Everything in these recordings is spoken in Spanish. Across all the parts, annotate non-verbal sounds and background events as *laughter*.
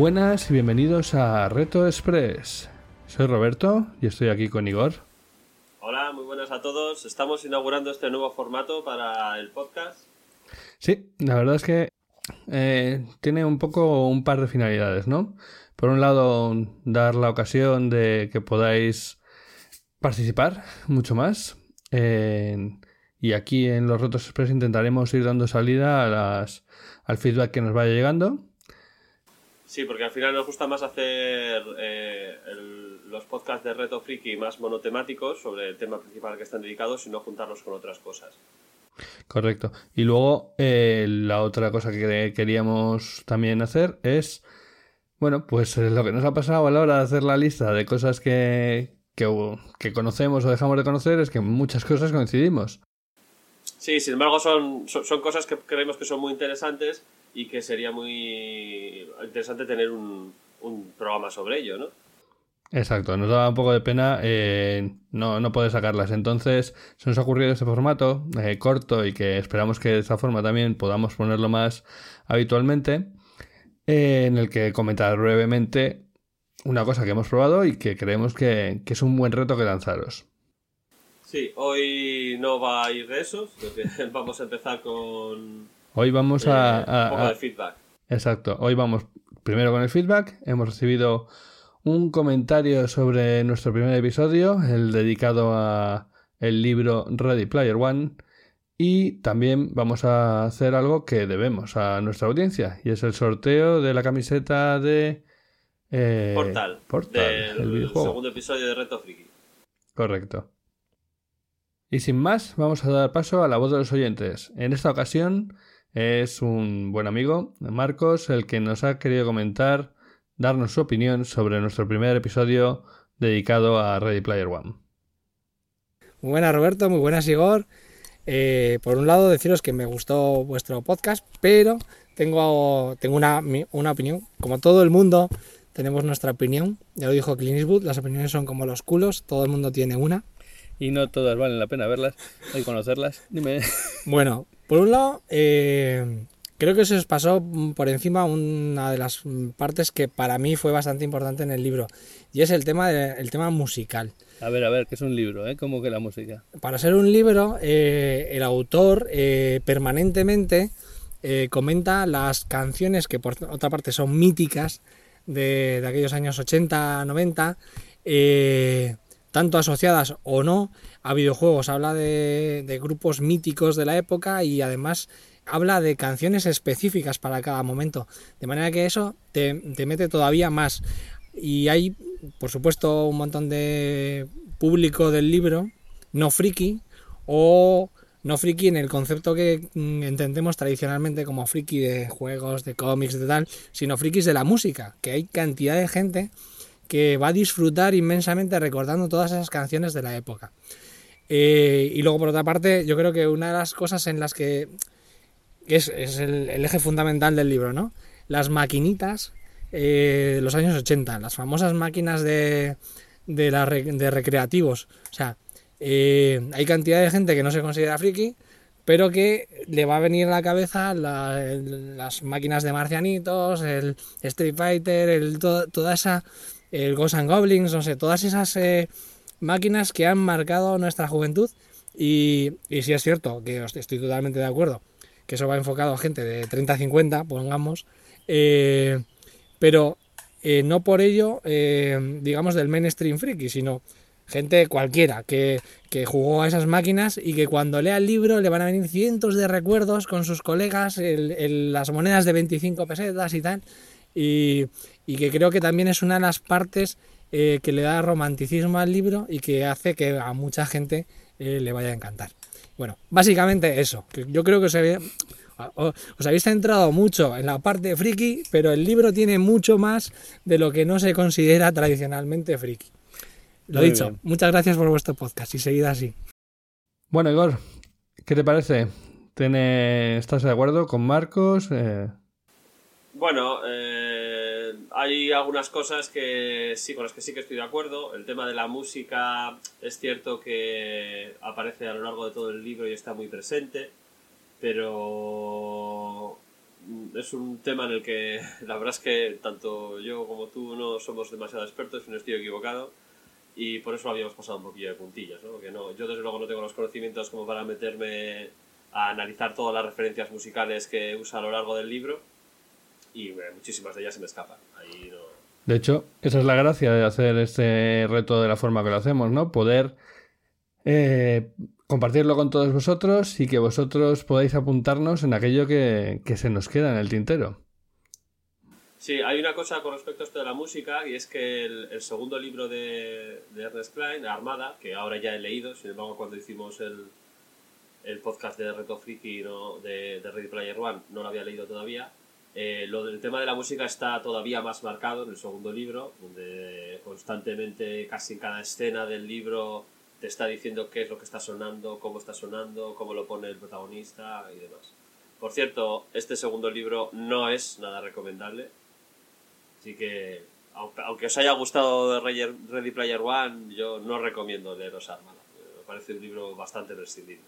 Buenas y bienvenidos a Reto Express. Soy Roberto y estoy aquí con Igor. Hola, muy buenas a todos. Estamos inaugurando este nuevo formato para el podcast. Sí, la verdad es que eh, tiene un poco un par de finalidades, ¿no? Por un lado, dar la ocasión de que podáis participar mucho más. y aquí en los Retos Express intentaremos ir dando salida a las, al feedback que nos vaya llegando Sí, porque al final nos gusta más hacer eh, los podcasts de Reto Friki más monotemáticos sobre el tema principal que están dedicados y no juntarlos con otras cosas. Correcto. Y luego eh, la otra cosa que queríamos también hacer es, bueno, pues eh, lo que nos ha pasado a la hora de hacer la lista de cosas que, que, conocemos o dejamos de conocer es que muchas cosas coincidimos. Sí, sin embargo son, son cosas que creemos que son muy interesantes y que sería muy interesante tener un, programa sobre ello, ¿no? Exacto, nos da un poco de pena eh, no, no poder sacarlas. Entonces, se nos ha ocurrido este formato eh, corto y que esperamos que de esta forma también podamos ponerlo más habitualmente, eh, en el que comentar brevemente una cosa que hemos probado y que creemos que, que, es un buen reto que lanzaros. Sí, hoy no va a ir de eso, *laughs* vamos a empezar con Hoy vamos a, Un poco de feedback. Exacto. Hoy vamos primero con el feedback. Hemos recibido un comentario sobre nuestro primer episodio, el dedicado a el libro Ready Player One. Y también vamos a hacer algo que debemos a nuestra audiencia, y es el sorteo de la camiseta de eh, Portal, Portal del segundo episodio de Reto Friki. Correcto. Y sin más, vamos a dar paso a la voz de los oyentes. En esta ocasión es un buen amigo, Marcos, el que nos ha querido comentar, darnos su opinión sobre nuestro primer episodio dedicado a Ready Player One. Muy buenas Roberto, muy buenas Igor. Eh, por un lado deciros que me gustó vuestro podcast, pero tengo, tengo una, una, opinión. Como todo el mundo tenemos nuestra opinión, ya lo dijo Clint Eastwood, las opiniones son como los culos, todo el mundo tiene una. Y no todas valen la pena verlas y conocerlas. Dime. Bueno, por un lado, eh, creo que se os pasó por encima una de las partes que para mí fue bastante importante en el libro, y es el tema, tema musical. A ver, a ver, ¿qué es un libro? Eh? ¿Cómo que la música? Para ser un libro, eh, el autor eh, permanentemente comenta las canciones que por otra parte son míticas de, de aquellos años 80, 90, tanto asociadas o no a videojuegos, habla de, grupos míticos de la época y además habla de canciones específicas para cada momento. De manera que eso te, mete todavía más. Y hay, por supuesto, un montón de público del libro, no friki, o no friki en el concepto que mm, entendemos tradicionalmente como friki de juegos, de cómics, de tal, sino frikis de la música, que hay cantidad de gente que va a disfrutar inmensamente recordando todas esas canciones de la época. Eh, y luego, por otra parte, yo creo que una de las cosas en las que, es, el, eje fundamental del libro, ¿no? Las maquinitas eh, de los años 80, las famosas máquinas de, de recreativos. O sea, eh, hay cantidad de gente que no se considera friki, pero que le va a venir a la cabeza las máquinas de marcianitos, el Street Fighter, el, toda esa, el Ghosts and Goblins, no sé, todas esas máquinas que han marcado nuestra juventud. Y, y si es cierto que estoy totalmente de acuerdo que eso va enfocado a gente de 30 a 50, pongamos, eh, pero eh, no por ello, eh, digamos, del mainstream friki, sino gente cualquiera que, jugó a esas máquinas y que cuando lea el libro le van a venir cientos de recuerdos con sus colegas, las monedas de 25 pesetas y tal, y, y que creo que también es una de las partes eh, que le da romanticismo al libro y que hace que a mucha gente eh, le vaya a encantar. Bueno, básicamente eso. Yo creo que os, os habéis centrado mucho en la parte friki, pero el libro tiene mucho más de lo que no se considera tradicionalmente friki. Lo dicho, muchas gracias por vuestro podcast y seguid así. Bueno, Igor, ¿qué te parece? ¿Estás de acuerdo con Marcos? Eh, bueno, eh, hay algunas cosas que sí, con las que sí que estoy de acuerdo. El tema de la música es cierto que aparece a lo largo de todo el libro y está muy presente, pero es un tema en el que *laughs* la verdad es que tanto yo como tú no somos demasiado expertos, no estoy equivocado, y por eso habíamos pasado un poquillo de puntillas, ¿no? Porque no, yo desde luego no tengo los conocimientos como para meterme a analizar todas las referencias musicales que usa a lo largo del libro y eh, muchísimas de ellas se me escapan. Ahí no... De hecho, esa es la gracia de hacer este reto de la forma que lo hacemos, ¿no? Poder eh, compartirlo con todos vosotros y que vosotros podáis apuntarnos en aquello que, que se nos queda en el tintero. Sí, hay una cosa con respecto a esto de la música y es que el, segundo libro de, de, Ernest Klein, Armada, que ahora ya he leído, sin embargo cuando hicimos el, el podcast de Reto Friki ¿no? de, de Ready Player One no lo había leído todavía, eh, lo del tema de la música está todavía más marcado en el segundo libro, donde constantemente, casi en cada escena del libro, te está diciendo qué es lo que está sonando, cómo está sonando, cómo lo pone el protagonista y demás. Por cierto, este segundo libro no es nada recomendable, así que aunque os haya gustado Ready Player One, yo no recomiendo leeros Armada. Me parece un libro bastante prescindible.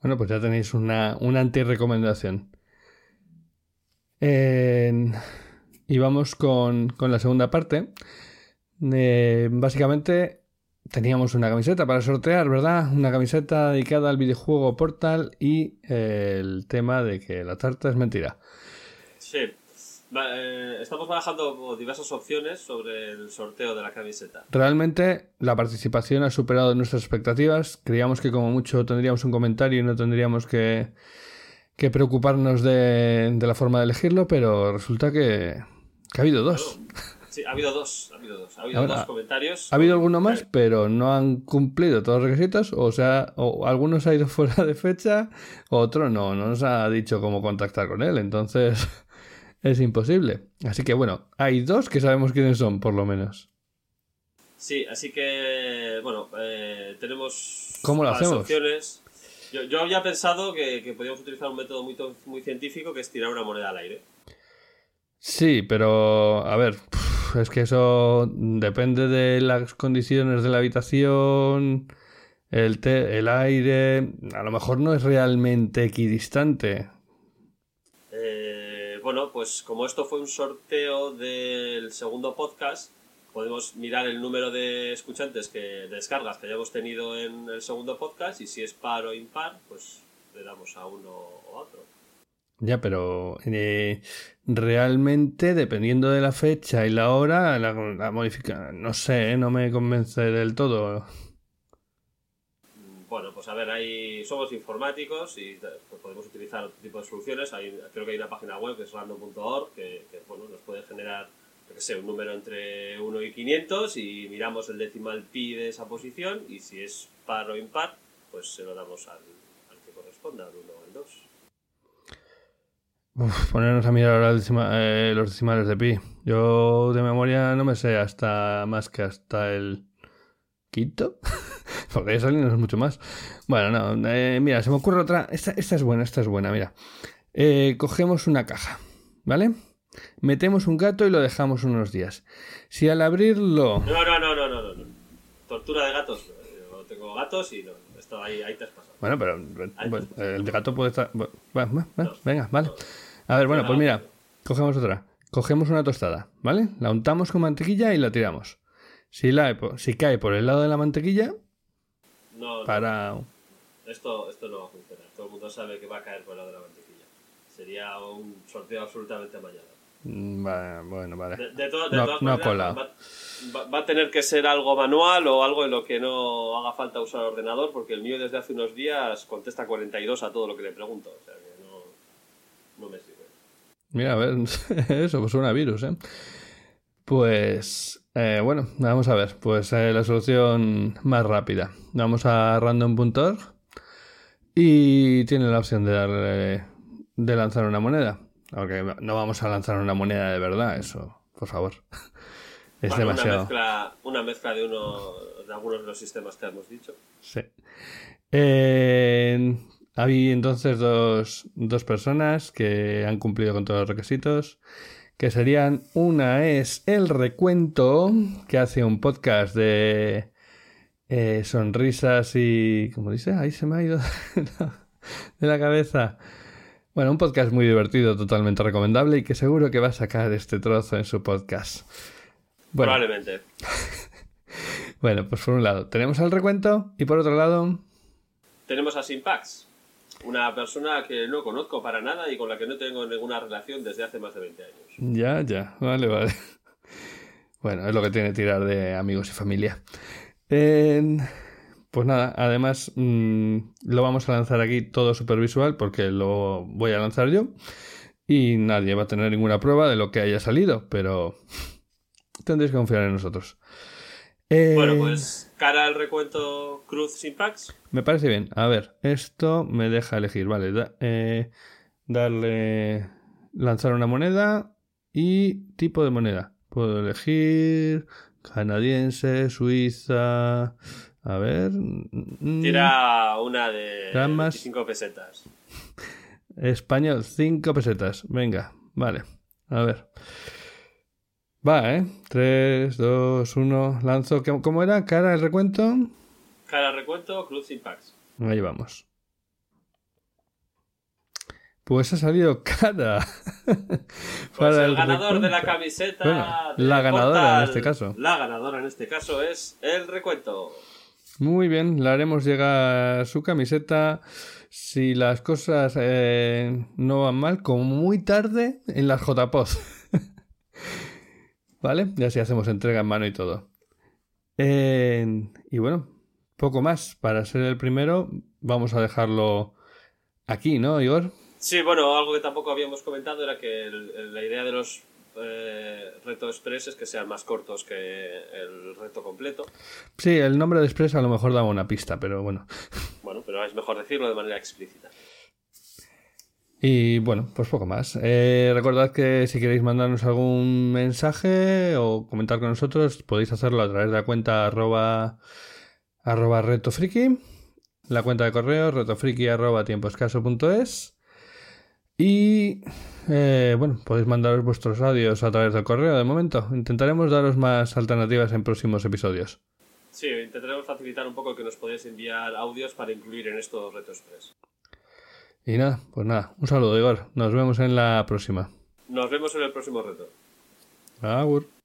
Bueno, pues ya tenéis una, una anti-recomendación. Y vamos con, con, la segunda parte. Eh, básicamente teníamos una camiseta para sortear, ¿verdad? Una camiseta dedicada al videojuego Portal y eh, el tema de que la tarta es mentira. Sí. Eh, estamos barajando diversas opciones sobre el sorteo de la camiseta. Realmente la participación ha superado nuestras expectativas. Creíamos que como mucho tendríamos un comentario y no tendríamos que, que preocuparnos de, de, la forma de elegirlo, pero resulta que, que ha habido dos. Sí, ha habido dos, ha habido dos, ha habido dos comentarios. Ha habido alguno más, pero no han cumplido todos los requisitos, o sea, o algunos ha ido *laughs* fuera de fecha, otro no, no nos ha dicho cómo contactar con él, entonces *laughs* es imposible. Así que bueno, hay dos que sabemos quiénes son, por lo menos. Sí, así que, bueno, eh, tenemos ¿Cómo lo hacemos? opciones. Yo, yo, había pensado que, que podíamos utilizar un método muy, muy científico que es tirar una moneda al aire. Sí, pero a ver, es que eso depende de las condiciones de la habitación, el, el aire, a lo mejor no es realmente equidistante. Eh, bueno, pues como esto fue un sorteo del segundo podcast, podemos mirar el número de escuchantes que de descargas que hayamos tenido en el segundo podcast y si es par o impar, pues le damos a uno o a otro. Ya, pero eh, realmente, dependiendo de la fecha y la hora, la, la modifica. No sé, ¿eh? no me convence del todo. Bueno, pues a ver, ahí somos informáticos y pues, podemos utilizar otro tipo de soluciones. Hay, creo que hay una página web que es random.org que, que, bueno, nos puede generar, yo que sé, un número entre 1 y 500 y miramos el decimal pi de esa posición y si es par o impar, pues se lo damos al, al que corresponda, al 1 o al 2. Uf, ponernos a mirar ahora eh, los decimales de pi. Yo de memoria no me sé hasta más que hasta el quinto. *laughs* Porque eso no es mucho más. Bueno, no. Eh, mira, se me ocurre otra. Esta, esta, es buena, esta es buena, mira. Eh, cogemos una caja, ¿vale? Metemos un gato y lo dejamos unos días. Si al abrirlo. No, no, no, no, no. no. Tortura de gatos. Yo tengo gatos y no. Esto ahí, ahí te has pasado. Bueno, pero bueno, el gato puede estar. Venga, vale. A ver, bueno, pues mira, cogemos otra. Cogemos una tostada, ¿vale? La untamos con mantequilla y la tiramos. Si, la, si cae por el lado de la mantequilla, no, para... Esto, esto no va a funcionar. Todo el mundo sabe que va a caer por el lado de la mantequilla. Sería un sorteo absolutamente amañado. Vale, bueno, vale. De, de, to de no, todas no maneras. Va, va, va, a tener que ser algo manual o algo en lo que no haga falta usar el ordenador, porque el mío desde hace unos días contesta 42 a todo lo que le pregunto. O sea que no, no me sirve. Mira, a ver, *laughs* eso pues suena a virus, ¿eh? Pues, eh, bueno, vamos a ver. Pues eh, la solución más rápida. Vamos a random.org y tiene la opción de darle, de lanzar una moneda. Aunque no vamos a lanzar una moneda de verdad, eso, por favor. *laughs* Es bueno, demasiado. Una mezcla, una mezcla de, uno, de algunos de los sistemas que hemos dicho. Sí. Eh, hay entonces dos, dos, personas que han cumplido con todos los requisitos, que serían, una es el recuento, que hace un podcast de eh, sonrisas y... ¿Cómo dice? Ahí se me ha ido *laughs* de la cabeza. Bueno, un podcast muy divertido, totalmente recomendable y que seguro que va a sacar este trozo en su podcast. Bueno, Probablemente. *laughs* bueno, pues por un lado tenemos el recuento y por otro lado... Tenemos a Simpax, una persona que no conozco para nada y con la que no tengo ninguna relación desde hace más de 20 años. Ya, ya, vale, vale. Bueno, es lo que tiene tirar de amigos y familia. Eh, pues nada, además mm, lo vamos a lanzar aquí todo super visual porque lo voy a lanzar yo y nadie va a tener ninguna prueba de lo que haya salido, pero *laughs* tendréis que confiar en nosotros. Eh, Bueno, pues cara al recuento Cruz Simpax. Me parece bien. A ver, esto me deja elegir, vale. da- eh, darle. Lanzar una moneda y tipo de moneda. Puedo elegir canadiense, suiza. A ver. mm, Tira una de Damas. 25 pesetas. Español, 5 pesetas. Venga, vale. A ver. Va, ¿eh? 3, 2, 1. Lanzo. ¿Cómo- ¿Cómo era? ¿Cara el recuento? Cara al recuento Cruz Simpax. Ahí vamos. Pues ha salido *laughs* cara. Pues Para el ganador de la recuento. camiseta. Bueno, del la ganadora en portal- este caso. La ganadora en este caso es el recuento. Muy bien, le haremos llegar su camiseta. Si las cosas eh, no van mal, como muy tarde en las JPOD. *laughs* ¿Vale? Y así hacemos entrega en mano y todo. Y bueno, poco más. Para ser el primero, vamos a dejarlo aquí, ¿no, Igor? Sí, bueno, algo que tampoco habíamos comentado era que la idea de los eh, retos express es que sean más cortos que el reto completo. Sí, el nombre de Express a lo mejor daba una pista, pero bueno. Bueno, pero es mejor decirlo de manera explícita. Y bueno, pues poco más. Eh, recordad que si queréis mandarnos algún mensaje o comentar con nosotros, podéis hacerlo a través de la cuenta arroba, arroba retofriki, la cuenta de correo retofriki arroba tiempoescaso.es y eh, bueno, podéis mandaros vuestros audios a través del correo de momento. Intentaremos daros más alternativas en próximos episodios. Sí, intentaremos facilitar un poco que nos podáis enviar audios para incluir en estos retos express. Y nada, pues nada, un saludo Igor, nos vemos en la próxima. Nos vemos en el próximo reto. Agur.